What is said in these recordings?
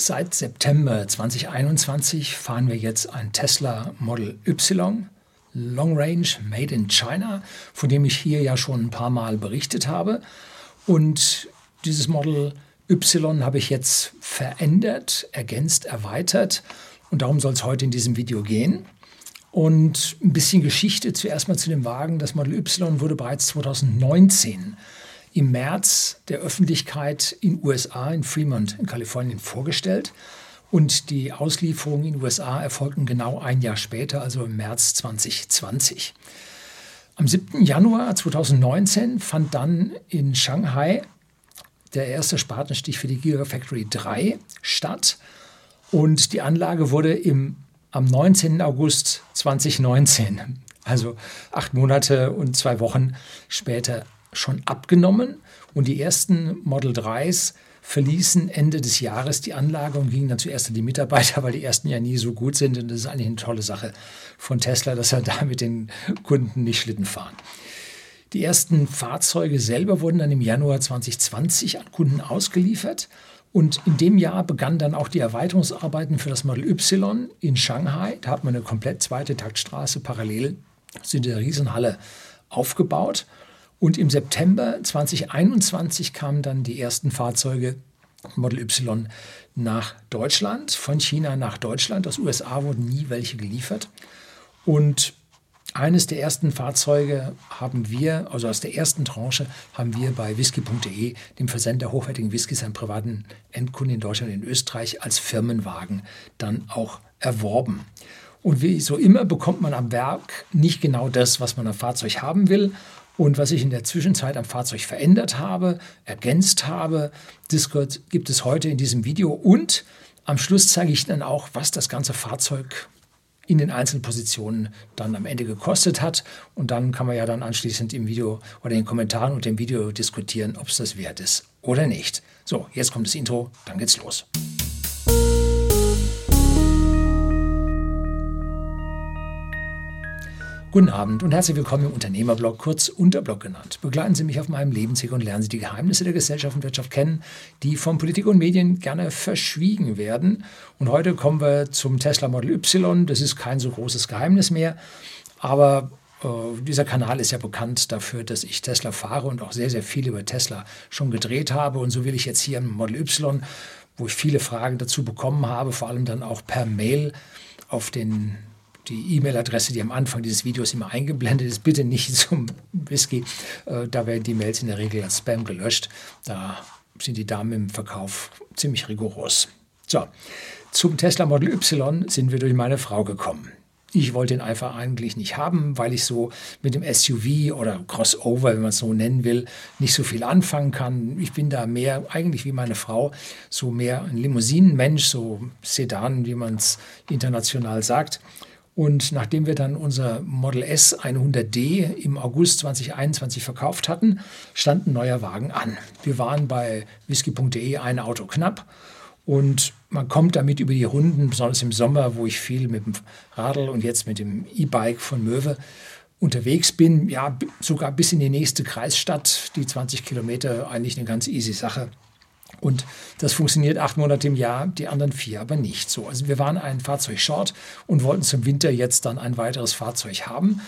Seit September 2021 fahren wir jetzt ein Tesla Model Y Long Range Made in China, von dem ich hier ja schon ein paar Mal berichtet habe. Und dieses Model Y habe ich jetzt verändert, ergänzt, erweitert und darum soll es heute in diesem Video gehen. Und ein bisschen Geschichte zuerst mal zu dem Wagen. Das Model Y wurde bereits 2019 im März der Öffentlichkeit in USA, in Fremont in Kalifornien vorgestellt. Und die Auslieferungen in USA erfolgten genau ein Jahr später, also im März 2020. Am 7. Januar 2019 fand dann in Shanghai der erste Spatenstich für die Gigafactory 3 statt. Und die Anlage wurde im, am 19. August 2019, also acht Monate und zwei Wochen später, schon abgenommen. Und die ersten Model 3s verließen Ende des Jahres die Anlage und gingen dann zuerst an die Mitarbeiter, weil die ersten ja nie so gut sind. Und das ist eigentlich eine tolle Sache von Tesla, dass er da mit den Kunden nicht Schlitten fahren. Die ersten Fahrzeuge selber wurden dann im Januar 2020 an Kunden ausgeliefert. Und in dem Jahr begannen dann auch die Erweiterungsarbeiten für das Model Y in Shanghai. Da hat man eine komplett zweite Taktstraße parallel zu der Riesenhalle aufgebaut. Und im September 2021 kamen dann die ersten Fahrzeuge Model Y nach Deutschland, von China nach Deutschland. Aus USA wurden nie welche geliefert. Und eines der ersten Fahrzeuge haben wir, also aus der ersten Tranche, haben wir bei whisky.de, dem Versender hochwertigen Whiskys an privaten Endkunden in Deutschland und in Österreich, als Firmenwagen dann auch erworben. Und wie so immer bekommt man am Werk nicht genau das, was man am Fahrzeug haben will. Und was ich in der Zwischenzeit am Fahrzeug verändert habe, ergänzt habe, das gibt es heute in diesem Video. Und am Schluss zeige ich dann auch, was das ganze Fahrzeug in den einzelnen Positionen dann am Ende gekostet hat. Und dann kann man ja dann anschließend im Video oder in den Kommentaren und dem Video diskutieren, ob es das wert ist oder nicht. So, jetzt kommt das Intro, dann geht's los. Guten Abend und herzlich willkommen im Unternehmerblog, kurz Unterblog genannt. Begleiten Sie mich auf meinem Lebensweg und lernen Sie die Geheimnisse der Gesellschaft und Wirtschaft kennen, die von Politik und Medien gerne verschwiegen werden. Und heute kommen wir zum Tesla Model Y. Das ist kein so großes Geheimnis mehr, aber äh, dieser Kanal ist ja bekannt dafür, dass ich Tesla fahre und auch sehr, sehr viel über Tesla schon gedreht habe. Und so will ich jetzt hier im Model Y, wo ich viele Fragen dazu bekommen habe, vor allem dann auch per Mail auf den die E-Mail-Adresse, die am Anfang dieses Videos immer eingeblendet ist, bitte nicht zum Whisky. Äh, da werden die Mails in der Regel als Spam gelöscht. Da sind die Damen im Verkauf ziemlich rigoros. So, zum Tesla Model Y sind wir durch meine Frau gekommen. Ich wollte ihn einfach eigentlich nicht haben, weil ich so mit dem SUV oder Crossover, wenn man es so nennen will, nicht so viel anfangen kann. Ich bin da mehr, eigentlich wie meine Frau, so mehr ein Limousinenmensch, so Sedan, wie man es international sagt. Und nachdem wir dann unser Model S 100D im August 2021 verkauft hatten, stand ein neuer Wagen an. Wir waren bei whisky.de ein Auto knapp und man kommt damit über die Runden, besonders im Sommer, wo ich viel mit dem Radl und jetzt mit dem E-Bike von Möwe unterwegs bin, ja, sogar bis in die nächste Kreisstadt, die 20 Kilometer, eigentlich eine ganz easy Sache. Und das funktioniert acht Monate im Jahr, die anderen vier aber nicht so. Also wir waren ein Fahrzeug short und wollten zum Winter jetzt dann ein weiteres Fahrzeug haben.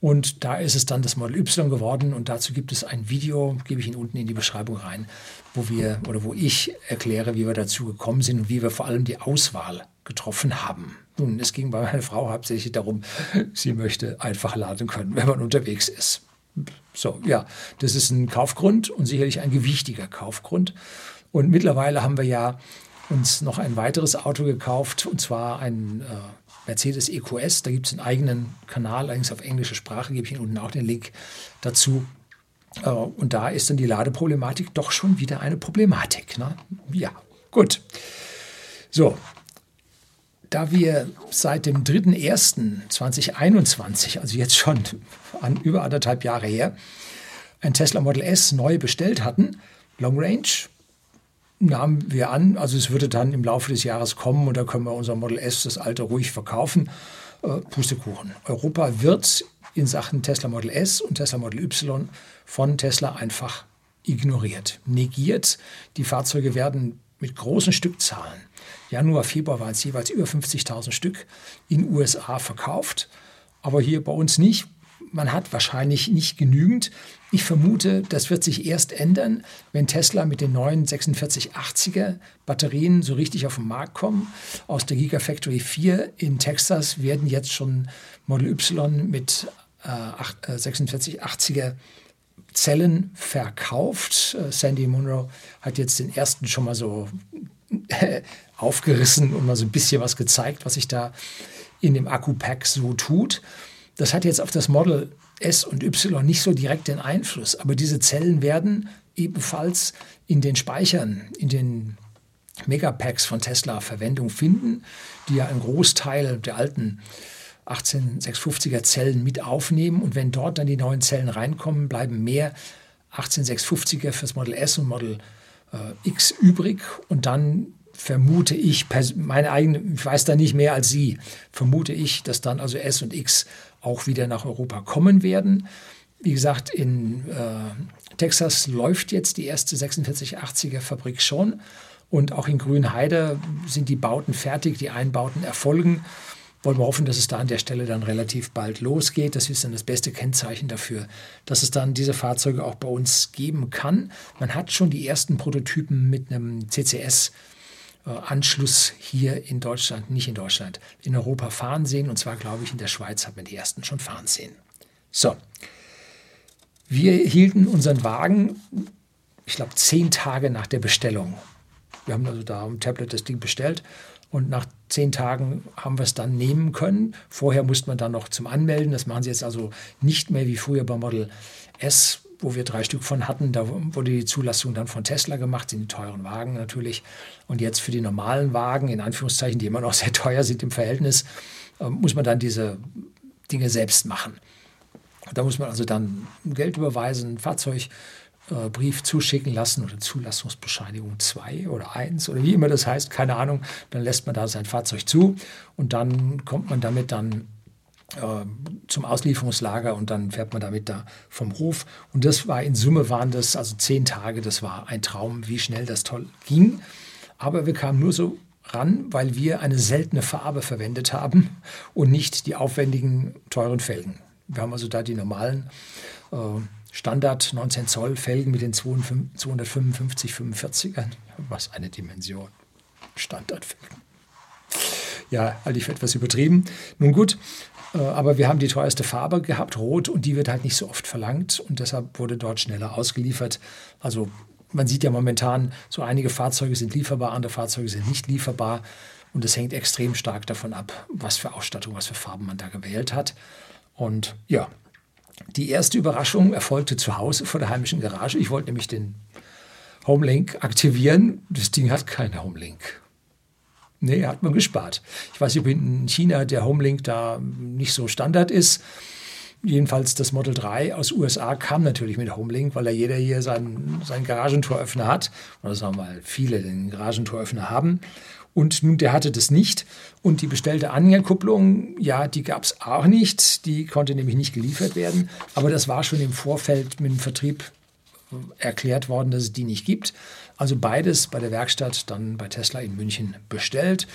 Und da ist es dann das Model Y geworden und dazu gibt es ein Video, gebe ich Ihnen unten in die Beschreibung rein, wo wir oder wo ich erkläre, wie wir dazu gekommen sind und wie wir vor allem die Auswahl getroffen haben. Nun, es ging bei meiner Frau hauptsächlich darum, sie möchte einfach laden können, wenn man unterwegs ist. So, ja, das ist ein Kaufgrund und sicherlich ein gewichtiger Kaufgrund. Und mittlerweile haben wir ja uns noch ein weiteres Auto gekauft, und zwar ein äh, Mercedes EQS. Da gibt es einen eigenen Kanal, allerdings auf englische Sprache, gebe ich Ihnen unten auch den Link dazu. Äh, und da ist dann die Ladeproblematik doch schon wieder eine Problematik. Ne? Ja, gut. So, da wir seit dem 3.1.2021, also jetzt schon an über anderthalb Jahre her, ein Tesla Model S neu bestellt hatten, Long Range, nahmen wir an, also es würde dann im Laufe des Jahres kommen und da können wir unser Model S, das alte, ruhig verkaufen. Äh, Pustekuchen. Europa wird in Sachen Tesla Model S und Tesla Model Y von Tesla einfach ignoriert, negiert. Die Fahrzeuge werden mit großen Stückzahlen Januar, Februar waren es jeweils über 50.000 Stück in USA verkauft, aber hier bei uns nicht. Man hat wahrscheinlich nicht genügend. Ich vermute, das wird sich erst ändern, wenn Tesla mit den neuen 4680er Batterien so richtig auf den Markt kommen. Aus der Gigafactory 4 in Texas werden jetzt schon Model Y mit äh, 4680er äh, Zellen verkauft. Äh, Sandy Munro hat jetzt den ersten schon mal so aufgerissen und mal so ein bisschen was gezeigt, was sich da in dem Akku-Pack so tut. Das hat jetzt auf das Model S und Y nicht so direkt den Einfluss, aber diese Zellen werden ebenfalls in den Speichern, in den Megapacks von Tesla Verwendung finden, die ja einen Großteil der alten 18650er Zellen mit aufnehmen. Und wenn dort dann die neuen Zellen reinkommen, bleiben mehr 18650er fürs Model S und Model äh, X übrig. Und dann vermute ich, meine eigene, ich weiß da nicht mehr als Sie, vermute ich, dass dann also S und X auch wieder nach Europa kommen werden. Wie gesagt, in äh, Texas läuft jetzt die erste 4680er Fabrik schon. Und auch in Grünheide sind die Bauten fertig, die Einbauten erfolgen wollen wir hoffen, dass es da an der Stelle dann relativ bald losgeht. Das ist dann das beste Kennzeichen dafür, dass es dann diese Fahrzeuge auch bei uns geben kann. Man hat schon die ersten Prototypen mit einem CCS Anschluss hier in Deutschland, nicht in Deutschland, in Europa fahren sehen. Und zwar, glaube ich, in der Schweiz hat man die ersten schon fahren sehen. So, wir hielten unseren Wagen, ich glaube, zehn Tage nach der Bestellung. Wir haben also da am Tablet das Ding bestellt und nach zehn Tagen haben wir es dann nehmen können. Vorher musste man dann noch zum Anmelden. Das machen sie jetzt also nicht mehr wie früher beim Model S, wo wir drei Stück von hatten. Da wurde die Zulassung dann von Tesla gemacht, sind die teuren Wagen natürlich. Und jetzt für die normalen Wagen, in Anführungszeichen, die immer noch sehr teuer sind im Verhältnis, äh, muss man dann diese Dinge selbst machen. Da muss man also dann Geld überweisen, Fahrzeug äh, Brief zuschicken lassen oder Zulassungsbescheinigung 2 oder 1 oder wie immer das heißt, keine Ahnung, dann lässt man da sein Fahrzeug zu und dann kommt man damit dann zum Auslieferungslager und dann fährt man damit da vom Hof. Und das war in Summe waren das also zehn Tage, das war ein Traum, wie schnell das toll ging. Aber wir kamen nur so ran, weil wir eine seltene Farbe verwendet haben und nicht die aufwendigen, teuren Felgen. Wir haben also da die normalen äh, Standard 19 Zoll Felgen mit den 255 45ern. Was eine Dimension. Standardfelgen. Ja, halte ich für etwas übertrieben. Nun gut, äh, aber wir haben die teuerste Farbe gehabt, rot, und die wird halt nicht so oft verlangt und deshalb wurde dort schneller ausgeliefert. Also man sieht ja momentan, so einige Fahrzeuge sind lieferbar, andere Fahrzeuge sind nicht lieferbar und es hängt extrem stark davon ab, was für Ausstattung, was für Farben man da gewählt hat. Und ja, die erste Überraschung erfolgte zu Hause vor der heimischen Garage. Ich wollte nämlich den Homelink aktivieren. Das Ding hat keinen Homelink. Nee, hat man gespart. Ich weiß nicht, ob in China der Homelink da nicht so Standard ist. Jedenfalls das Model 3 aus USA kam natürlich mit Homelink, weil ja jeder hier seinen, seinen Garagentoröffner hat. Oder sagen wir mal, viele den Garagentoröffner haben. Und nun, der hatte das nicht. Und die bestellte Anhängerkupplung, ja, die gab es auch nicht. Die konnte nämlich nicht geliefert werden. Aber das war schon im Vorfeld mit dem Vertrieb erklärt worden, dass es die nicht gibt. Also beides bei der Werkstatt, dann bei Tesla in München bestellt.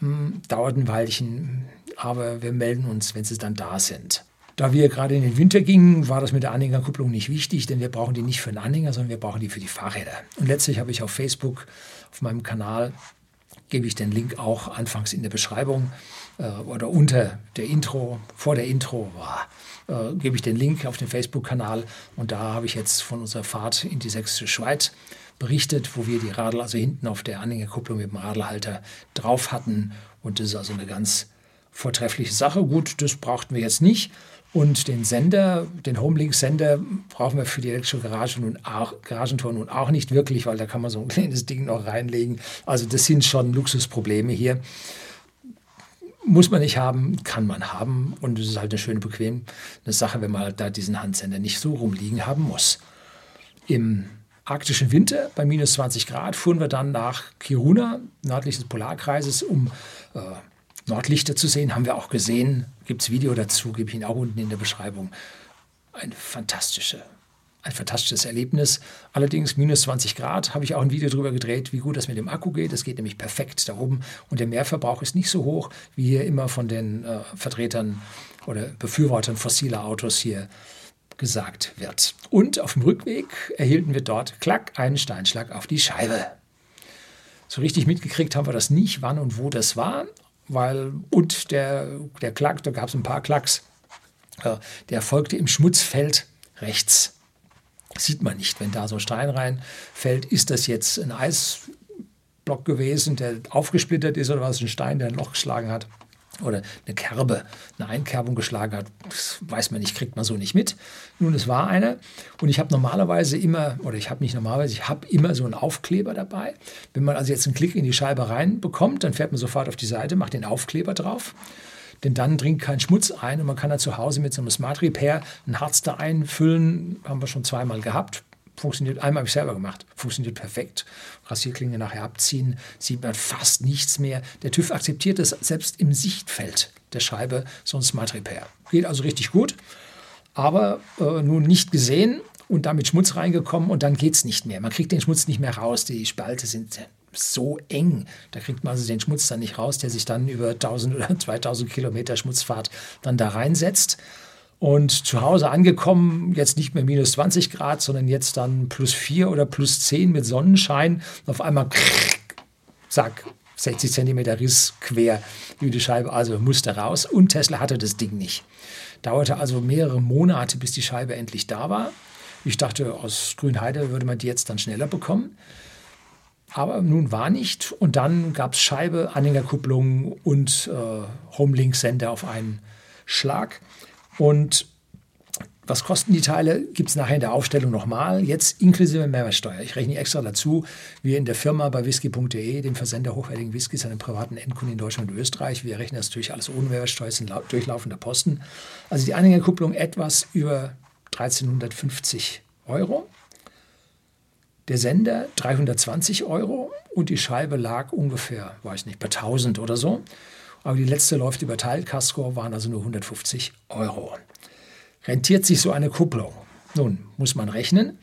Hm, dauert ein Weilchen, aber wir melden uns, wenn sie dann da sind. Da wir gerade in den Winter gingen, war das mit der Anhängerkupplung nicht wichtig, denn wir brauchen die nicht für den Anhänger, sondern wir brauchen die für die Fahrräder. Und letztlich habe ich auf Facebook, auf meinem Kanal, gebe ich den Link auch anfangs in der Beschreibung äh, oder unter der Intro, vor der Intro, äh, gebe ich den Link auf den Facebook-Kanal und da habe ich jetzt von unserer Fahrt in die sächsische Schweiz berichtet, wo wir die Radl also hinten auf der Anhängerkupplung mit dem Radlhalter drauf hatten und das ist also eine ganz vortreffliche Sache. Gut, das brauchten wir jetzt nicht. Und den Sender, den Homelink-Sender, brauchen wir für die elektrische Garage nun auch, Garagentor nun auch nicht wirklich, weil da kann man so ein kleines Ding noch reinlegen. Also das sind schon Luxusprobleme hier. Muss man nicht haben, kann man haben. Und es ist halt eine schöne, bequeme Sache, wenn man halt da diesen Handsender nicht so rumliegen haben muss. Im arktischen Winter bei minus 20 Grad fuhren wir dann nach Kiruna, nördlich des Polarkreises, um äh, Nordlichter zu sehen, haben wir auch gesehen. Gibt es Video dazu, gebe ich Ihnen auch unten in der Beschreibung. Eine fantastische, ein fantastisches Erlebnis. Allerdings minus 20 Grad, habe ich auch ein Video darüber gedreht, wie gut das mit dem Akku geht. Das geht nämlich perfekt da oben und der Mehrverbrauch ist nicht so hoch, wie hier immer von den äh, Vertretern oder Befürwortern fossiler Autos hier gesagt wird. Und auf dem Rückweg erhielten wir dort, klack, einen Steinschlag auf die Scheibe. So richtig mitgekriegt haben wir das nicht, wann und wo das war, weil und der, der Klack, da gab es ein paar Klacks, der folgte im Schmutzfeld rechts. Sieht man nicht, wenn da so ein Stein reinfällt, ist das jetzt ein Eisblock gewesen, der aufgesplittert ist oder was, ein Stein, der ein Loch geschlagen hat oder eine Kerbe, eine Einkerbung geschlagen hat, das weiß man nicht, kriegt man so nicht mit. Nun, es war eine und ich habe normalerweise immer, oder ich habe nicht normalerweise, ich habe immer so einen Aufkleber dabei. Wenn man also jetzt einen Klick in die Scheibe reinbekommt, dann fährt man sofort auf die Seite, macht den Aufkleber drauf. Denn dann dringt kein Schmutz ein und man kann da zu Hause mit so einem Smart Repair ein Harz da einfüllen, haben wir schon zweimal gehabt, funktioniert, einmal habe ich selber gemacht, funktioniert perfekt. Rasierklinge nachher abziehen, sieht man fast nichts mehr. Der TÜV akzeptiert es selbst im Sichtfeld der Scheibe, so ein Smart Repair. Geht also richtig gut, aber äh, nun nicht gesehen und damit Schmutz reingekommen und dann geht es nicht mehr. Man kriegt den Schmutz nicht mehr raus, die Spalte sind so eng. Da kriegt man also den Schmutz dann nicht raus, der sich dann über 1000 oder 2000 Kilometer Schmutzfahrt dann da reinsetzt. Und zu Hause angekommen, jetzt nicht mehr minus 20 Grad, sondern jetzt dann plus 4 oder plus 10 mit Sonnenschein. Auf einmal, zack, 60 Zentimeter Riss quer über die Scheibe, also musste raus. Und Tesla hatte das Ding nicht. Dauerte also mehrere Monate, bis die Scheibe endlich da war. Ich dachte, aus Grünheide würde man die jetzt dann schneller bekommen. Aber nun war nicht. Und dann gab es Scheibe, Anhängerkupplung und äh, Homelink-Sender auf einen Schlag. Und was kosten die Teile? Gibt es nachher in der Aufstellung nochmal. Jetzt inklusive Mehrwertsteuer. Ich rechne extra dazu. Wir in der Firma bei whisky.de, dem Versender hochwertigen Whiskys den privaten Endkunden in Deutschland und Österreich. Wir rechnen das natürlich alles ohne Mehrwertsteuer, das sind durchlaufender Posten. Also die Anhängerkupplung etwas über 1350 Euro. Der Sender 320 Euro und die Scheibe lag ungefähr, weiß nicht, bei 1000 oder so. Aber die letzte läuft über Teilkasko, waren also nur 150 Euro. Rentiert sich so eine Kupplung? Nun, muss man rechnen.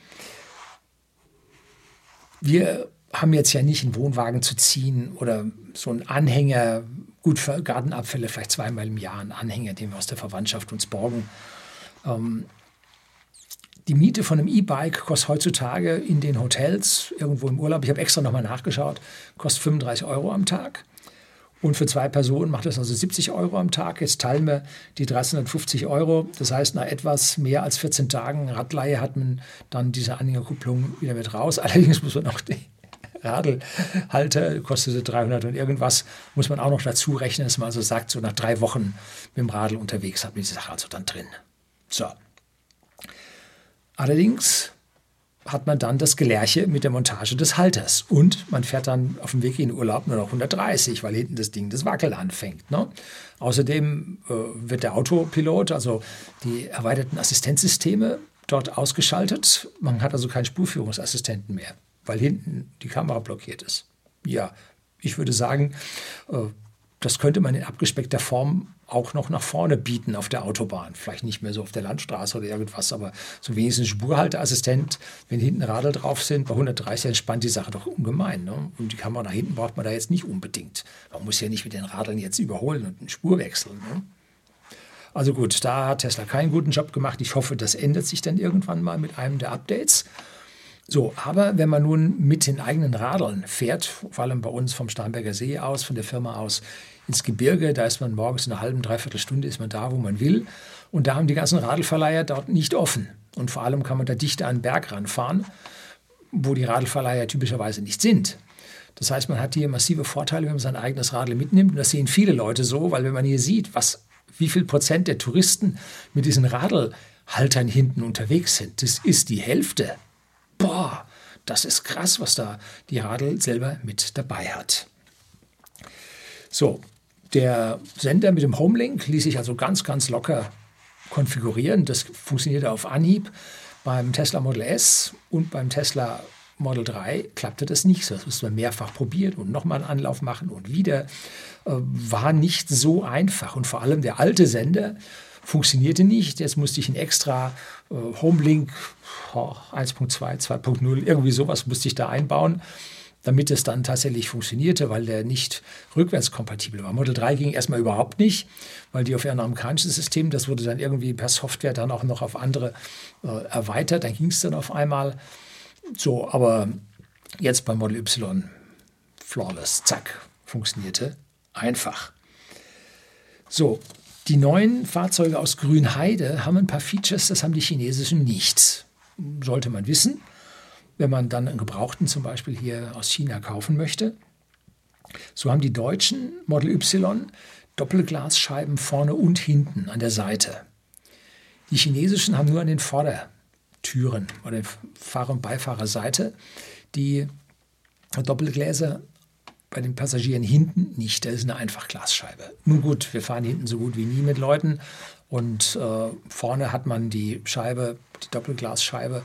Wir haben jetzt ja nicht einen Wohnwagen zu ziehen oder so einen Anhänger, gut für Gartenabfälle vielleicht zweimal im Jahr, einen Anhänger, den wir aus der Verwandtschaft uns borgen. Ähm, die Miete von einem E-Bike kostet heutzutage in den Hotels, irgendwo im Urlaub, ich habe extra nochmal nachgeschaut, kostet 35 Euro am Tag. Und für zwei Personen macht das also 70 Euro am Tag. Jetzt teilen wir die 350 Euro. Das heißt, nach etwas mehr als 14 Tagen Radleihe hat man dann diese Anhängerkupplung wieder mit raus. Allerdings muss man auch die Radlhalter, kostete 300 und irgendwas, muss man auch noch dazu rechnen, dass man also sagt, so nach drei Wochen mit dem Radl unterwegs hat man diese Sache also dann drin. So. Allerdings hat man dann das Gelärche mit der Montage des Halters. Und man fährt dann auf dem Weg in den Urlaub nur noch 130, weil hinten das Ding das Wackeln anfängt. Ne? Außerdem äh, wird der Autopilot, also die erweiterten Assistenzsysteme, dort ausgeschaltet. Man hat also keinen Spurführungsassistenten mehr, weil hinten die Kamera blockiert ist. Ja, ich würde sagen, äh, das könnte man in abgespeckter Form auch noch nach vorne bieten auf der Autobahn. Vielleicht nicht mehr so auf der Landstraße oder irgendwas, aber so wenigstens Spurhalteassistent, wenn hinten Radl drauf sind, bei 130 entspannt die Sache doch ungemein. Ne? Und die Kamera nach hinten braucht man da jetzt nicht unbedingt. Man muss ja nicht mit den Radeln jetzt überholen und eine Spur wechseln. Ne? Also gut, da hat Tesla keinen guten Job gemacht. Ich hoffe, das ändert sich dann irgendwann mal mit einem der Updates. So, aber wenn man nun mit den eigenen Radeln fährt, vor allem bei uns vom Starnberger See aus, von der Firma aus, ins Gebirge. Da ist man morgens in einer halben, dreiviertel Stunde ist man da, wo man will. Und da haben die ganzen Radlverleiher dort nicht offen. Und vor allem kann man da dicht an den Berg ranfahren, wo die Radlverleiher typischerweise nicht sind. Das heißt, man hat hier massive Vorteile, wenn man sein eigenes Radl mitnimmt. Und das sehen viele Leute so, weil wenn man hier sieht, was, wie viel Prozent der Touristen mit diesen Radlhaltern hinten unterwegs sind, das ist die Hälfte. Boah, das ist krass, was da die Radl selber mit dabei hat. So, der Sender mit dem Homelink ließ sich also ganz, ganz locker konfigurieren. Das funktionierte auf Anhieb. Beim Tesla Model S und beim Tesla Model 3 klappte das nicht. Das musste man mehrfach probieren und nochmal einen Anlauf machen und wieder. Äh, war nicht so einfach. Und vor allem der alte Sender funktionierte nicht. Jetzt musste ich ein extra Homelink oh, 1.2, 2.0, irgendwie sowas musste ich da einbauen, damit es dann tatsächlich funktionierte, weil der nicht rückwärtskompatibel war. Model 3 ging erstmal überhaupt nicht, weil die auf ihrem amerikanischen System, das wurde dann irgendwie per Software dann auch noch auf andere äh, erweitert, dann ging es dann auf einmal. So, aber jetzt beim Model Y flawless, zack, funktionierte einfach. So, die neuen Fahrzeuge aus Grünheide haben ein paar Features, das haben die chinesischen nicht. Sollte man wissen, wenn man dann einen Gebrauchten zum Beispiel hier aus China kaufen möchte. So haben die deutschen Model Y Doppelglasscheiben vorne und hinten an der Seite. Die chinesischen haben nur an den Vordertüren oder Fahrer- und Beifahrerseite die Doppelgläser bei den Passagieren hinten nicht. Das ist eine Einfachglasscheibe. Nun gut, wir fahren hinten so gut wie nie mit Leuten und äh, vorne hat man die Scheibe, die Doppelglasscheibe.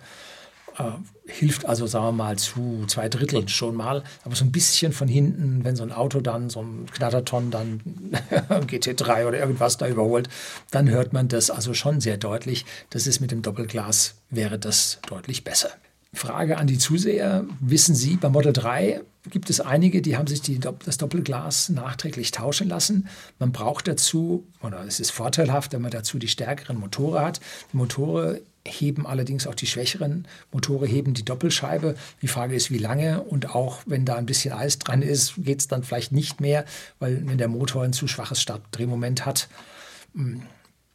Äh, hilft also, sagen wir mal, zu zwei Dritteln schon mal. Aber so ein bisschen von hinten, wenn so ein Auto dann, so ein Knatterton dann GT3 oder irgendwas da überholt, dann hört man das also schon sehr deutlich. Das ist mit dem Doppelglas, wäre das deutlich besser. Frage an die Zuseher. Wissen Sie, bei Model 3 gibt es einige, die haben sich die, das Doppelglas nachträglich tauschen lassen. Man braucht dazu, oder es ist vorteilhaft, wenn man dazu die stärkeren Motore hat. Die Motore heben allerdings auch die schwächeren Motore, heben die Doppelscheibe. Die Frage ist, wie lange und auch wenn da ein bisschen Eis dran ist, geht es dann vielleicht nicht mehr, weil wenn der Motor ein zu schwaches Startdrehmoment hat.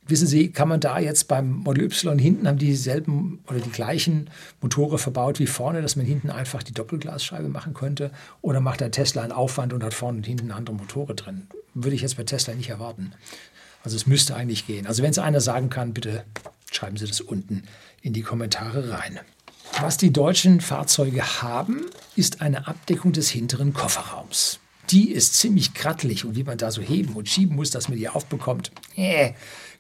Wissen Sie, kann man da jetzt beim Model Y hinten haben dieselben oder die gleichen Motore verbaut wie vorne, dass man hinten einfach die Doppelglasscheibe machen könnte? Oder macht der Tesla einen Aufwand und hat vorne und hinten andere Motore drin? Würde ich jetzt bei Tesla nicht erwarten. Also es müsste eigentlich gehen. Also wenn es einer sagen kann, bitte schreiben Sie das unten in die Kommentare rein. Was die deutschen Fahrzeuge haben, ist eine Abdeckung des hinteren Kofferraums. Die ist ziemlich krattelig und wie man da so heben und schieben muss, dass man die aufbekommt, äh,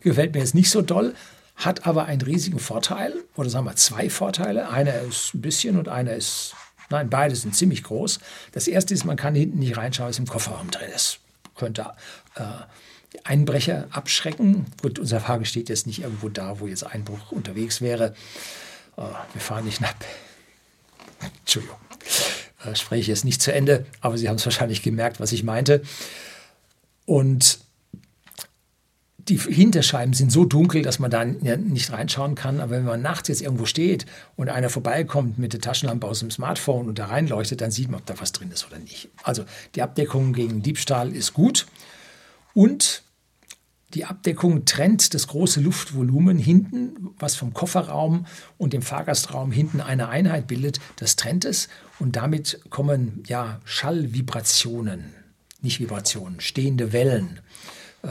gefällt mir jetzt nicht so doll, hat aber einen riesigen Vorteil, oder sagen wir zwei Vorteile. Einer ist ein bisschen und einer ist, nein, beide sind ziemlich groß. Das erste ist, man kann hinten nicht reinschauen, was im Kofferraum drin ist. Könnte äh, Einbrecher abschrecken. Gut, unser Wagen steht jetzt nicht irgendwo da, wo jetzt Einbruch unterwegs wäre. Äh, wir fahren nicht nach. Entschuldigung, äh, spreche ich jetzt nicht zu Ende, aber Sie haben es wahrscheinlich gemerkt, was ich meinte. Und die Hinterscheiben sind so dunkel, dass man da nicht reinschauen kann. Aber wenn man nachts jetzt irgendwo steht und einer vorbeikommt mit der Taschenlampe aus dem Smartphone und da reinleuchtet, dann sieht man, ob da was drin ist oder nicht. Also die Abdeckung gegen Diebstahl ist gut. Und die Abdeckung trennt das große Luftvolumen hinten, was vom Kofferraum und dem Fahrgastraum hinten eine Einheit bildet. Das trennt es und damit kommen ja Schallvibrationen, nicht Vibrationen, stehende Wellen. Äh,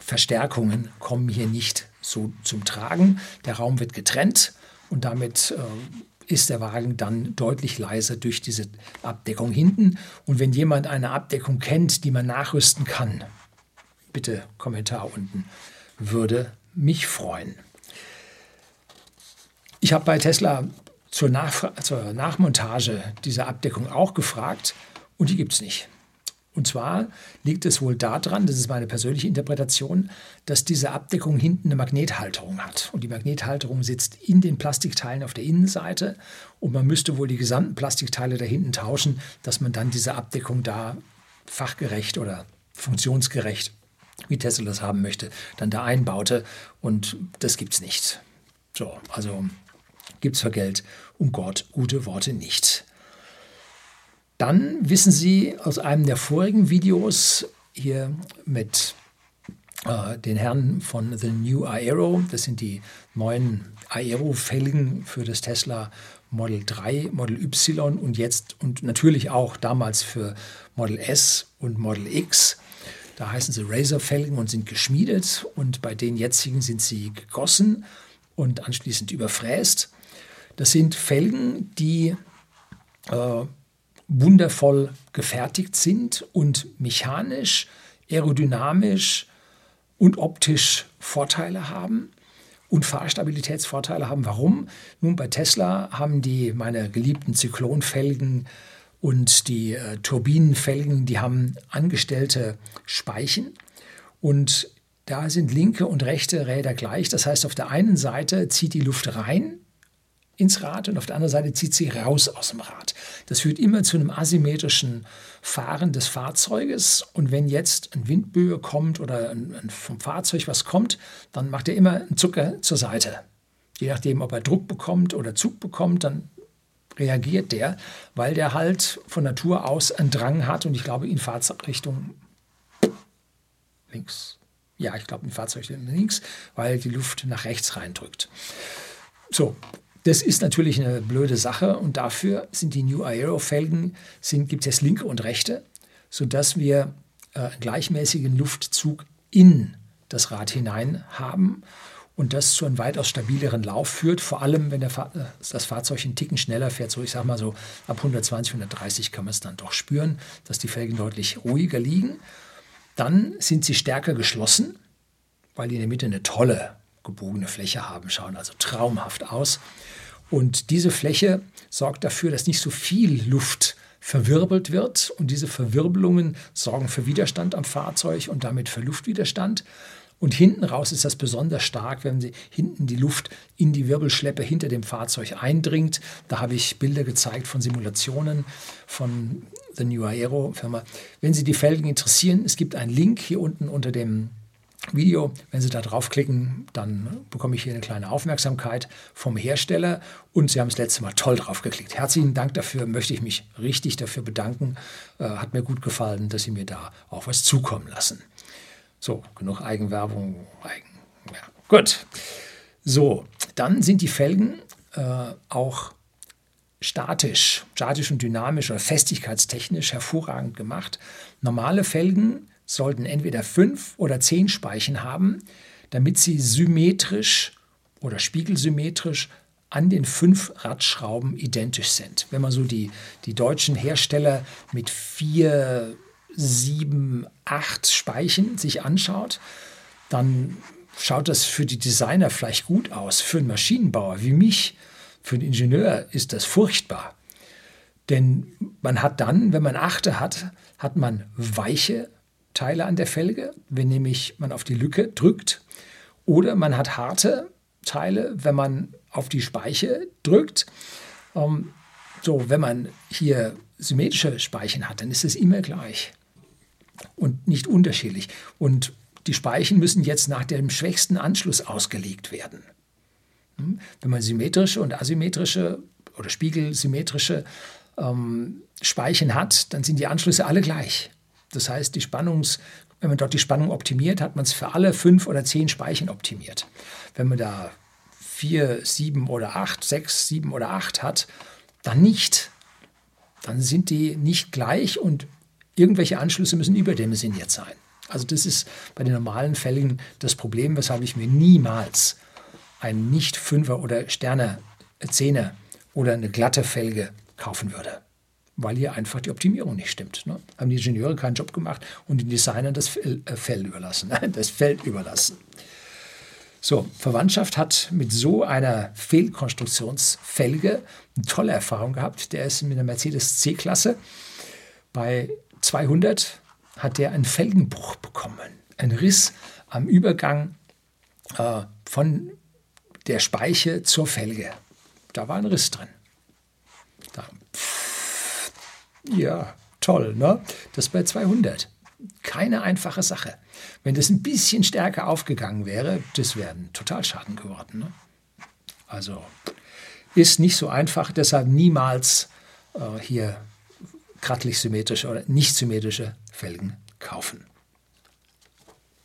Verstärkungen kommen hier nicht so zum Tragen. Der Raum wird getrennt und damit äh, ist der Wagen dann deutlich leiser durch diese Abdeckung hinten. Und wenn jemand eine Abdeckung kennt, die man nachrüsten kann, bitte Kommentar unten, würde mich freuen. Ich habe bei Tesla zur, Nach zur Nachmontage dieser Abdeckung auch gefragt und die gibt es nicht. Und zwar liegt es wohl daran, das ist meine persönliche Interpretation, dass diese Abdeckung hinten eine Magnethalterung hat. Und die Magnethalterung sitzt in den Plastikteilen auf der Innenseite. Und man müsste wohl die gesamten Plastikteile da hinten tauschen, dass man dann diese Abdeckung da fachgerecht oder funktionsgerecht, wie Tesla das haben möchte, dann da einbaute. Und das gibt es nicht. So, also gibt es für Geld um Gott gute Worte nicht. Dann wissen Sie aus einem der vorigen Videos hier mit äh, den Herren von The New Aero, das sind die neuen Aero-Felgen für das Tesla Model 3, Model Y und jetzt und natürlich auch damals für Model S und Model X. Da heißen sie Razor-Felgen und sind geschmiedet und bei den jetzigen sind sie gegossen und anschließend überfräst. Das sind Felgen, die äh, wundervoll gefertigt sind und mechanisch, aerodynamisch und optisch Vorteile haben und Fahrstabilitätsvorteile haben. Warum? Nun, bei Tesla haben die meine geliebten Zyklonfelgen und die äh, Turbinenfelgen, die haben angestellte Speichen und da sind linke und rechte Räder gleich. Das heißt, auf der einen Seite zieht die Luft rein ins Rad und auf der anderen Seite zieht sie raus aus dem Rad. Das führt immer zu einem asymmetrischen Fahren des Fahrzeuges. Und wenn jetzt ein Windböe kommt oder ein, ein vom Fahrzeug was kommt, dann macht er immer einen Zucker zur Seite. Je nachdem, ob er Druck bekommt oder Zug bekommt, dann reagiert der, weil der halt von Natur aus einen Drang hat und ich glaube in Fahrtrichtung links. Ja, ich glaube in Fahrzeugrichtung links, weil die Luft nach rechts reindrückt. So, das ist natürlich eine blöde Sache und dafür sind die New Aero Felgen, gibt es linke und rechte, sodass wir äh, einen gleichmäßigen Luftzug in das Rad hinein haben und das zu einem weitaus stabileren Lauf führt, vor allem wenn Fahr äh, das Fahrzeug einen Ticken schneller fährt, so ich sage mal so ab 120, 130 kann man es dann doch spüren, dass die Felgen deutlich ruhiger liegen. Dann sind sie stärker geschlossen, weil die in der Mitte eine tolle gebogene Fläche haben, schauen also traumhaft aus. Und diese Fläche sorgt dafür, dass nicht so viel Luft verwirbelt wird. Und diese Verwirbelungen sorgen für Widerstand am Fahrzeug und damit für Luftwiderstand. Und hinten raus ist das besonders stark, wenn sie hinten die Luft in die Wirbelschleppe hinter dem Fahrzeug eindringt. Da habe ich Bilder gezeigt von Simulationen von The New Aero Firma. Wenn Sie die Felgen interessieren, es gibt einen Link hier unten unter dem Video. Wenn Sie da draufklicken, dann bekomme ich hier eine kleine Aufmerksamkeit vom Hersteller und Sie haben das letzte Mal toll draufgeklickt. Herzlichen Dank dafür, möchte ich mich richtig dafür bedanken. Äh, hat mir gut gefallen, dass Sie mir da auch was zukommen lassen. So, genug Eigenwerbung. Eigen, ja, gut. So, dann sind die Felgen äh, auch statisch, statisch und dynamisch oder festigkeitstechnisch hervorragend gemacht. Normale Felgen sollten entweder fünf oder zehn Speichen haben, damit sie symmetrisch oder spiegelsymmetrisch an den fünf Radschrauben identisch sind. Wenn man so die, die deutschen Hersteller mit vier, sieben, acht Speichen sich anschaut, dann schaut das für die Designer vielleicht gut aus. Für einen Maschinenbauer wie mich, für einen Ingenieur ist das furchtbar. Denn man hat dann, wenn man Achte hat, hat man weiche Teile an der Felge, wenn nämlich man auf die Lücke drückt. Oder man hat harte Teile, wenn man auf die Speiche drückt. Ähm, so, wenn man hier symmetrische Speichen hat, dann ist es immer gleich und nicht unterschiedlich. Und die Speichen müssen jetzt nach dem schwächsten Anschluss ausgelegt werden. Hm? Wenn man symmetrische und asymmetrische oder spiegelsymmetrische ähm, Speichen hat, dann sind die Anschlüsse alle gleich. Das heißt, die Spannungs, wenn man dort die Spannung optimiert, hat man es für alle fünf oder zehn Speichen optimiert. Wenn man da vier, sieben oder acht, sechs, sieben oder acht hat, dann nicht. Dann sind die nicht gleich und irgendwelche Anschlüsse müssen überdimensioniert sein. Also das ist bei den normalen Fällen das Problem, weshalb ich mir niemals einen nicht Fünfer oder Sterne Zehner oder eine glatte Felge kaufen würde weil hier einfach die Optimierung nicht stimmt. Ne? Haben die Ingenieure keinen Job gemacht und den Designern das Fell, äh, Fell überlassen, das Feld überlassen. So, Verwandtschaft hat mit so einer Fehlkonstruktionsfelge eine tolle Erfahrung gehabt. Der ist mit der Mercedes C-Klasse. Bei 200 hat der einen Felgenbruch bekommen. Ein Riss am Übergang äh, von der Speiche zur Felge. Da war ein Riss drin. Da ja, toll, ne? Das bei 200. Keine einfache Sache. Wenn das ein bisschen stärker aufgegangen wäre, das wäre ein Totalschaden geworden. Ne? Also ist nicht so einfach, deshalb niemals äh, hier krattlich symmetrische oder nicht symmetrische Felgen kaufen.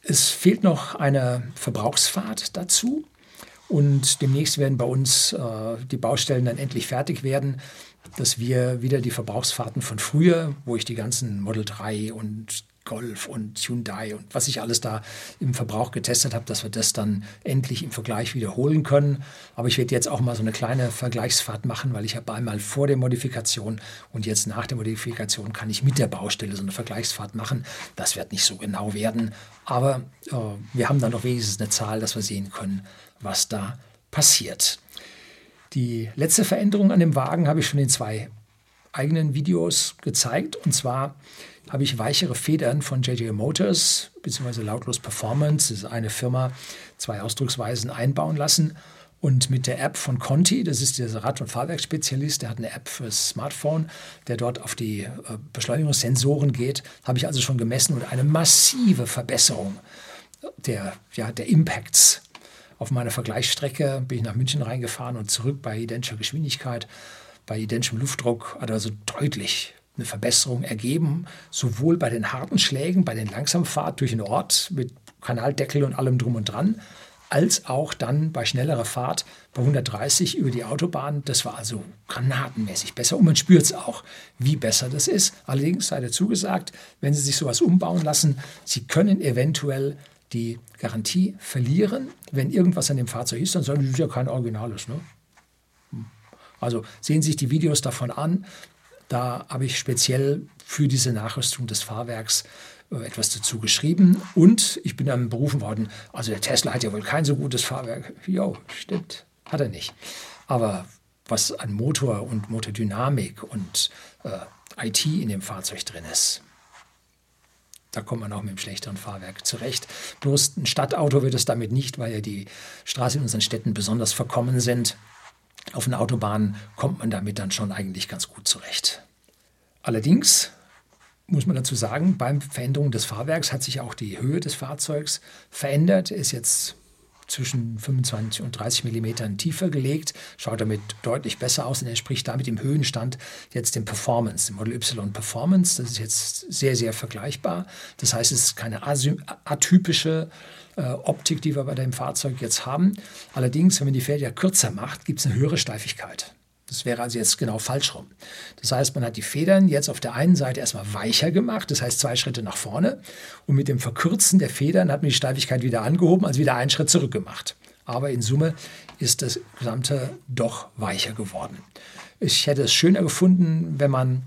Es fehlt noch eine Verbrauchsfahrt dazu und demnächst werden bei uns äh, die Baustellen dann endlich fertig werden dass wir wieder die Verbrauchsfahrten von früher, wo ich die ganzen Model 3 und Golf und Hyundai und was ich alles da im Verbrauch getestet habe, dass wir das dann endlich im Vergleich wiederholen können. Aber ich werde jetzt auch mal so eine kleine Vergleichsfahrt machen, weil ich habe einmal vor der Modifikation und jetzt nach der Modifikation kann ich mit der Baustelle so eine Vergleichsfahrt machen. Das wird nicht so genau werden, aber äh, wir haben dann doch wenigstens eine Zahl, dass wir sehen können, was da passiert. Die letzte Veränderung an dem Wagen habe ich schon in zwei eigenen Videos gezeigt. Und zwar habe ich weichere Federn von JJ Motors bzw. Lautlos Performance, das ist eine Firma, zwei Ausdrucksweisen einbauen lassen. Und mit der App von Conti, das ist dieser Rad- und Fahrwerksspezialist, der hat eine App fürs Smartphone, der dort auf die äh, Beschleunigungssensoren geht, habe ich also schon gemessen und eine massive Verbesserung der, ja, der Impacts. Auf meiner Vergleichsstrecke bin ich nach München reingefahren und zurück bei identischer Geschwindigkeit, bei identischem Luftdruck, hat also deutlich eine Verbesserung ergeben, sowohl bei den harten Schlägen, bei den Langsamfahrt durch den Ort mit Kanaldeckel und allem drum und dran, als auch dann bei schnellerer Fahrt bei 130 über die Autobahn. Das war also granatenmäßig besser und man spürt es auch, wie besser das ist. Allerdings sei dazu gesagt, wenn Sie sich sowas umbauen lassen, Sie können eventuell die Garantie verlieren. Wenn irgendwas an dem Fahrzeug ist, dann sagen Sie, das ist ja kein Originales. Ne? Hm. Also sehen Sie sich die Videos davon an. Da habe ich speziell für diese Nachrüstung des Fahrwerks äh, etwas dazu geschrieben und ich bin dann berufen worden, also der Tesla hat ja wohl kein so gutes Fahrwerk. Jo, stimmt, hat er nicht. Aber was an Motor und Motordynamik und äh, IT in dem Fahrzeug drin ist, da kommt man auch mit dem schlechteren Fahrwerk zurecht. Bloß ein Stadtauto wird es damit nicht, weil ja die Straßen in unseren Städten besonders verkommen sind. Auf einer Autobahn kommt man damit dann schon eigentlich ganz gut zurecht. Allerdings muss man dazu sagen, beim Veränderung des Fahrwerks hat sich auch die Höhe des Fahrzeugs verändert. Ist jetzt zwischen 25 und 30 Millimetern tiefer gelegt, schaut damit deutlich besser aus und entspricht damit im Höhenstand jetzt dem Performance, dem Model Y Performance. Das ist jetzt sehr, sehr vergleichbar. Das heißt, es ist keine atypische äh, Optik, die wir bei dem Fahrzeug jetzt haben. Allerdings, wenn man die Felder kürzer macht, gibt es eine höhere Steifigkeit. Das wäre also jetzt genau falsch rum. Das heißt, man hat die Federn jetzt auf der einen Seite erstmal weicher gemacht, das heißt zwei Schritte nach vorne. Und mit dem Verkürzen der Federn hat man die Steifigkeit wieder angehoben, also wieder einen Schritt zurück gemacht. Aber in Summe ist das Gesamte doch weicher geworden. Ich hätte es schöner gefunden, wenn man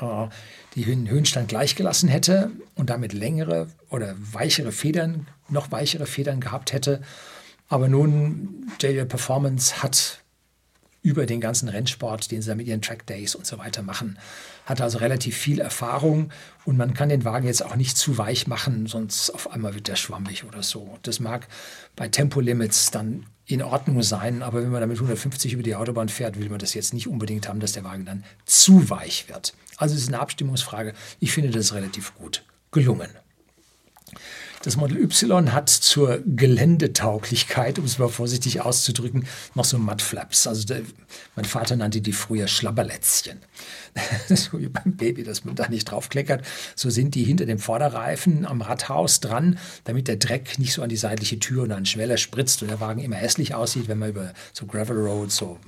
äh, den Höhenstand gleich gelassen hätte und damit längere oder weichere Federn, noch weichere Federn gehabt hätte. Aber nun, JL Performance hat über den ganzen Rennsport, den sie da mit ihren Track Days und so weiter machen. Hat also relativ viel Erfahrung und man kann den Wagen jetzt auch nicht zu weich machen, sonst auf einmal wird der schwammig oder so. Das mag bei Tempolimits dann in Ordnung sein, aber wenn man damit 150 über die Autobahn fährt, will man das jetzt nicht unbedingt haben, dass der Wagen dann zu weich wird. Also es ist eine Abstimmungsfrage. Ich finde das relativ gut gelungen. Das Model Y hat zur Geländetauglichkeit, um es mal vorsichtig auszudrücken, noch so Mudflaps. Also der, mein Vater nannte die früher Schlabberlätzchen. so wie beim Baby, dass man da nicht draufkleckert. So sind die hinter dem Vorderreifen am Radhaus dran, damit der Dreck nicht so an die seitliche Tür und an Schweller spritzt und der Wagen immer hässlich aussieht, wenn man über so Gravel Roads, so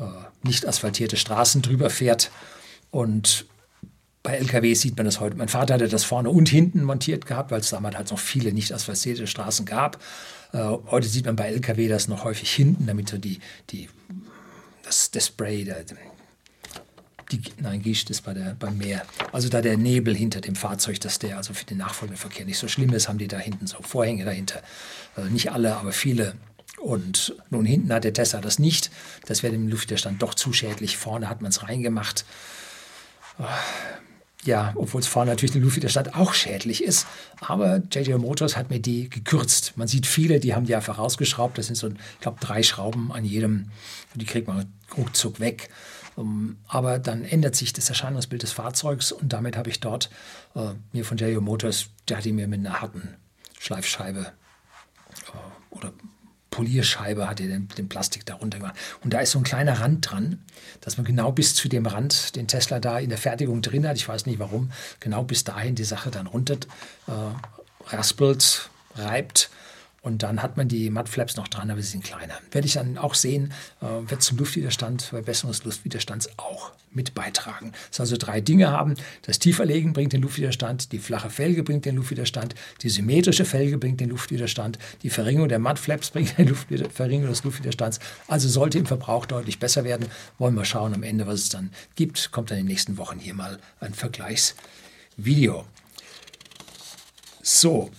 äh, nicht asphaltierte Straßen drüber fährt. Und bei LKW sieht man das heute. Mein Vater hatte das vorne und hinten montiert gehabt, weil es damals halt noch viele nicht asphaltierte Straßen gab. Äh, heute sieht man bei LKW das noch häufig hinten, damit so die, die, das, das Spray, der, die, nein, Gischt ist bei der, beim Meer. Also da der Nebel hinter dem Fahrzeug, dass der also für den nachfolgenden Verkehr nicht so schlimm ist, haben die da hinten so Vorhänge dahinter. Also nicht alle, aber viele. Und nun hinten hat der Tesla das nicht. Das wäre dem Luftwiderstand doch zu schädlich. Vorne hat man es reingemacht ja, obwohl es vorne natürlich der Luftwiderstand auch schädlich ist. Aber JJ Motors hat mir die gekürzt. Man sieht viele, die haben die einfach rausgeschraubt. Das sind so, ich glaube, drei Schrauben an jedem. Die kriegt man ruckzuck weg. Um, aber dann ändert sich das Erscheinungsbild des Fahrzeugs und damit habe ich dort äh, mir von JJ Motors, der hat die mir mit einer harten Schleifscheibe Polierscheibe hat er den, den Plastik darunter gemacht. Und da ist so ein kleiner Rand dran, dass man genau bis zu dem Rand, den Tesla da in der Fertigung drin hat, ich weiß nicht warum, genau bis dahin die Sache dann runter äh, raspelt, reibt und dann hat man die Mudflaps noch dran, aber sie sind kleiner. Werde ich dann auch sehen, äh, wird zum Luftwiderstand, Verbesserung des Luftwiderstands auch mit beitragen. Das also drei Dinge haben. Das Tieferlegen bringt den Luftwiderstand, die flache Felge bringt den Luftwiderstand, die symmetrische Felge bringt den Luftwiderstand, die Verringerung der Mudflaps bringt die Verringerung des Luftwiderstands. Also sollte im Verbrauch deutlich besser werden. Wollen wir schauen am Ende, was es dann gibt. Kommt dann in den nächsten Wochen hier mal ein Vergleichsvideo. So,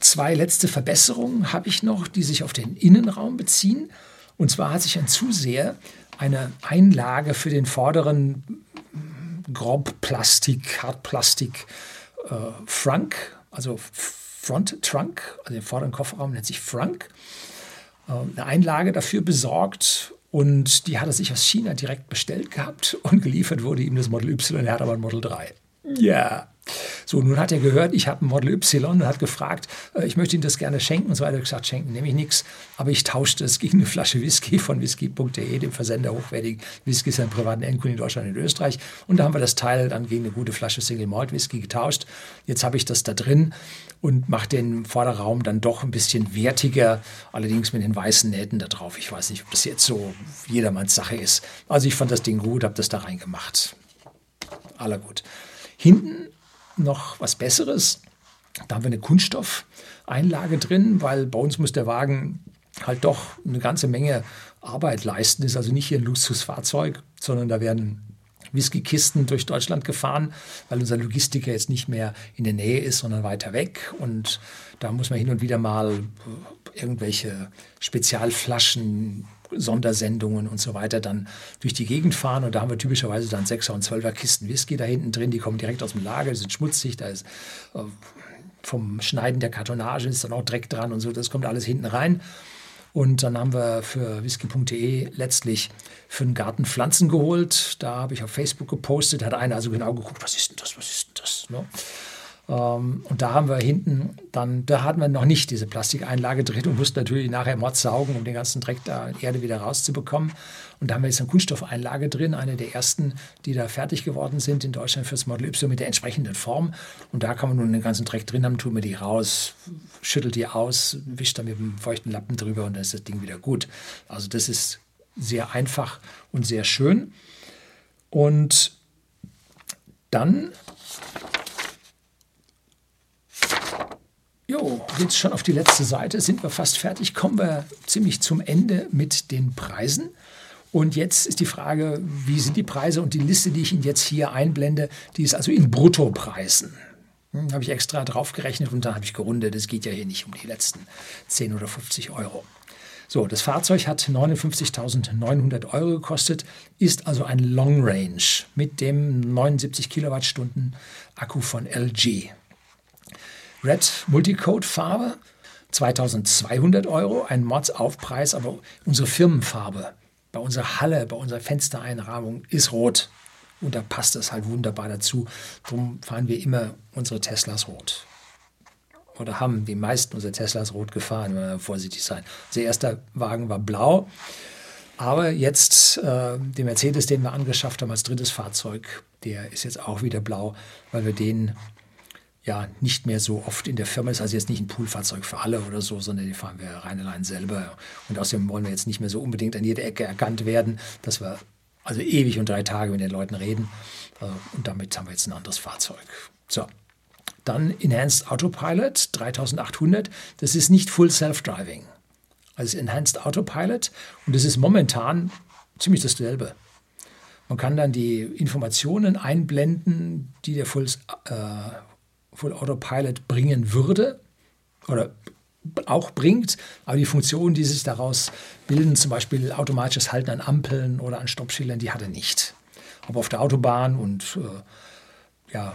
Zwei letzte Verbesserungen habe ich noch, die sich auf den Innenraum beziehen. Und zwar hat sich ein Zuseher eine Einlage für den vorderen Grobplastik, Hartplastik äh, Frunk, also Front Trunk, also den vorderen Kofferraum nennt sich Frunk. Äh, eine Einlage dafür besorgt und die hat er sich aus China direkt bestellt gehabt und geliefert wurde ihm das Model Y, er hat aber ein Model 3. Ja. So, nun hat er gehört, ich habe ein Model Y und hat gefragt, äh, ich möchte Ihnen das gerne schenken. Und so weiter gesagt, schenken nehme ich nichts. Aber ich tauschte es gegen eine Flasche Whisky von whisky.de, dem Versender hochwertigen Whiskys an privaten Endkunden in Deutschland und Österreich. Und da haben wir das Teil dann gegen eine gute Flasche Single Malt Whisky getauscht. Jetzt habe ich das da drin und mache den Vorderraum dann doch ein bisschen wertiger, allerdings mit den weißen Nähten da drauf. Ich weiß nicht, ob das jetzt so jedermanns Sache ist. Also ich fand das Ding gut, habe das da reingemacht. Aller gut. Hinten noch was Besseres. Da haben wir eine Kunststoffeinlage drin, weil bei uns muss der Wagen halt doch eine ganze Menge Arbeit leisten. Ist also nicht hier ein Luxusfahrzeug, sondern da werden Whiskykisten durch Deutschland gefahren, weil unser Logistiker jetzt nicht mehr in der Nähe ist, sondern weiter weg. Und da muss man hin und wieder mal irgendwelche Spezialflaschen Sondersendungen und so weiter dann durch die Gegend fahren. Und da haben wir typischerweise dann 6er und 12er Kisten Whisky da hinten drin. Die kommen direkt aus dem Lager, die sind schmutzig, da ist äh, vom Schneiden der Kartonage ist dann auch Dreck dran und so. Das kommt alles hinten rein. Und dann haben wir für whisky.de letztlich für den Garten Pflanzen geholt. Da habe ich auf Facebook gepostet, hat einer also genau geguckt, was ist denn das, was ist denn das? Ne? Ähm, und da haben wir hinten dann, da hatten wir noch nicht diese Plastikeinlage drin und mussten natürlich nachher Mord saugen, um den ganzen Dreck da Erde wieder rauszubekommen. Und da haben wir jetzt eine Kunststoffeinlage drin, eine der ersten, die da fertig geworden sind in Deutschland fürs Model Y mit der entsprechenden Form. Und da kann man nun den ganzen Dreck drin haben, tun wir die raus, schüttelt die aus, wischt dann mit einem feuchten Lappen drüber und dann ist das Ding wieder gut. Also das ist sehr einfach und sehr schön. Und dann Jo, jetzt schon auf die letzte Seite, sind wir fast fertig, kommen wir ziemlich zum Ende mit den Preisen. Und jetzt ist die Frage, wie sind die Preise? Und die Liste, die ich Ihnen jetzt hier einblende, die ist also in Bruttopreisen. Hm, habe ich extra draufgerechnet und dann habe ich gerundet. Es geht ja hier nicht um die letzten 10 oder 50 Euro. So, das Fahrzeug hat 59.900 Euro gekostet, ist also ein Long Range mit dem 79 Kilowattstunden Akku von LG. Red Multicode Farbe, 2200 Euro, ein Mordsaufpreis, aber unsere Firmenfarbe bei unserer Halle, bei unserer Fenstereinrahmung ist rot. Und da passt es halt wunderbar dazu. Darum fahren wir immer unsere Teslas rot. Oder haben die meisten unserer Teslas rot gefahren, wenn wir vorsichtig sein. Unser erster Wagen war blau. Aber jetzt äh, der Mercedes, den wir angeschafft haben als drittes Fahrzeug, der ist jetzt auch wieder blau, weil wir den ja nicht mehr so oft in der Firma ist. Also jetzt nicht ein Poolfahrzeug für alle oder so, sondern die fahren wir rein allein selber. Und außerdem wollen wir jetzt nicht mehr so unbedingt an jeder Ecke erkannt werden, dass wir also ewig und drei Tage mit den Leuten reden. Äh, und damit haben wir jetzt ein anderes Fahrzeug. So. Dann Enhanced Autopilot 3800. Das ist nicht Full Self-Driving. Also Enhanced Autopilot. Und das ist momentan ziemlich dasselbe. Man kann dann die Informationen einblenden, die der Full, äh, Full Autopilot bringen würde oder auch bringt, aber die Funktionen, die sich daraus bilden, zum Beispiel automatisches Halten an Ampeln oder an Stoppschildern, die hat er nicht. Aber auf der Autobahn und äh, ja,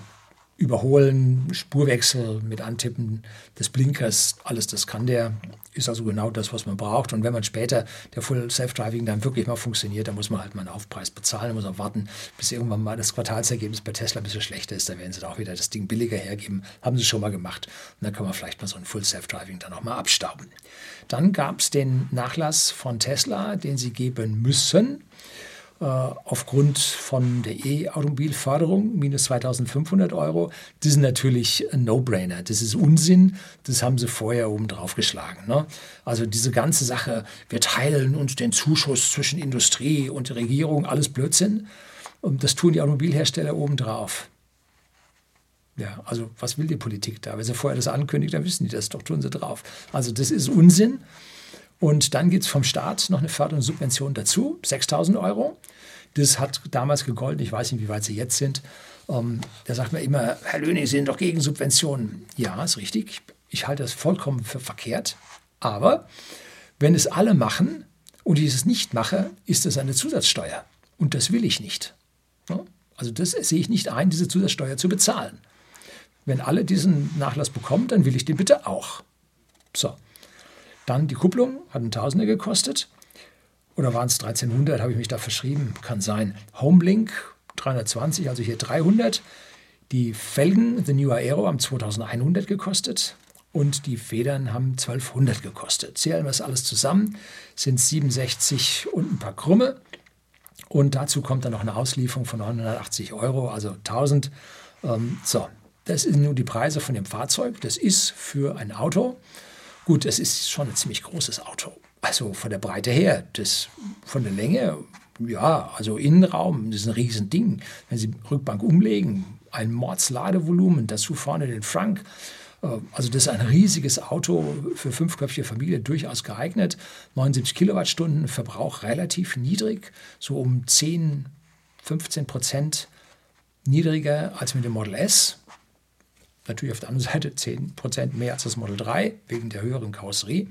Überholen, Spurwechsel mit Antippen des Blinkers, alles das kann der. Ist also genau das, was man braucht. Und wenn man später der Full Self-Driving dann wirklich mal funktioniert, dann muss man halt mal einen Aufpreis bezahlen, dann muss man warten, bis irgendwann mal das Quartalsergebnis bei Tesla ein bisschen schlechter ist. Dann werden sie da auch wieder das Ding billiger hergeben. Haben sie schon mal gemacht. Und dann kann man vielleicht mal so ein Full Self-Driving dann auch mal abstauben. Dann gab es den Nachlass von Tesla, den sie geben müssen. Äh, aufgrund von der E-Automobilförderung minus 2500 Euro. Das ist natürlich ein No-Brainer. Das ist Unsinn. Das haben sie vorher oben drauf geschlagen. Ne? Also diese ganze Sache, wir teilen uns den Zuschuss zwischen Industrie und Regierung, alles Blödsinn. Und das tun die Automobilhersteller oben drauf. Ja, also was will die Politik da? Wenn sie vorher das ankündigt, dann wissen die das doch, tun sie drauf. Also das ist Unsinn. Und dann gibt es vom Staat noch eine Förderung und Subvention dazu, 6000 Euro. Das hat damals gegolten, ich weiß nicht, wie weit sie jetzt sind. Ähm, da sagt man immer, Herr Löning, Sie sind doch gegen Subventionen. Ja, ist richtig. Ich halte das vollkommen für verkehrt. Aber wenn es alle machen und ich es nicht mache, ist es eine Zusatzsteuer. Und das will ich nicht. Also das sehe ich nicht ein, diese Zusatzsteuer zu bezahlen. Wenn alle diesen Nachlass bekommen, dann will ich den bitte auch. So. Dann die Kupplung hat ein Tausender gekostet. Oder waren es 1300, habe ich mich da verschrieben, kann sein. Homelink 320, also hier 300. Die Felgen, The New Aero, haben 2100 gekostet und die Federn haben 1200 gekostet. Zählen wir das alles zusammen, sind 67 und ein paar Krumme. Und dazu kommt dann noch eine Auslieferung von 980 Euro, also 1000. Ähm, so, das sind nur die Preise von dem Fahrzeug. Das ist für ein Auto. Gut, es ist schon ein ziemlich großes Auto. Also von der Breite her, das von der Länge, ja, also Innenraum, das ist ein Riesending. Wenn Sie Rückbank umlegen, ein Mordsladevolumen, dazu vorne den Frank. Äh, also das ist ein riesiges Auto für fünfköpfige Familie, durchaus geeignet. 79 Kilowattstunden, Verbrauch relativ niedrig, so um 10, 15 Prozent niedriger als mit dem Model S. Natürlich auf der anderen Seite 10 Prozent mehr als das Model 3 wegen der höheren Karosserie.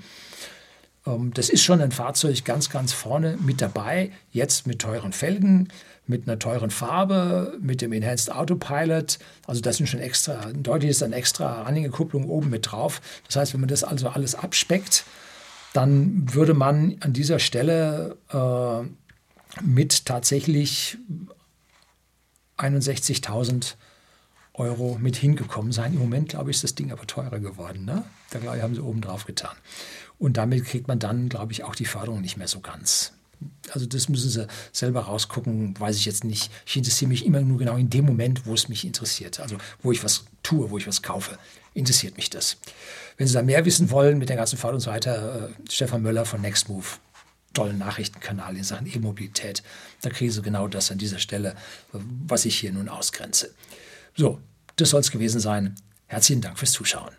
Ähm, das ist schon ein Fahrzeug ganz, ganz vorne mit dabei, jetzt mit teuren Felgen, mit einer teuren Farbe, mit dem Enhanced Autopilot. Also das sind schon extra, deutlich ist dann extra Anhängekupplung oben mit drauf. Das heißt, wenn man das also alles abspeckt, dann würde man an dieser Stelle äh, mit tatsächlich 61.000 Euro mit hingekommen sein. Im Moment, glaube ich, ist das Ding aber teurer geworden. Ne? Da glaube ich, haben sie oben drauf getan. Und damit kriegt man dann, glaube ich, auch die Förderung nicht mehr so ganz. Also das müssen Sie selber rausgucken, weiß ich jetzt nicht. Ich interessiere mich immer nur genau in dem Moment, wo es mich interessiert. Also wo ich was tue, wo ich was kaufe, interessiert mich das. Wenn Sie da mehr wissen wollen mit der ganzen Fahrt und so weiter, äh, Stefan Möller von Nextmove, tollen Nachrichtenkanal in Sachen E-Mobilität. Da kriegen Sie genau das an dieser Stelle, was ich hier nun ausgrenze. So, das soll es gewesen sein. Herzlichen Dank fürs Zuschauen.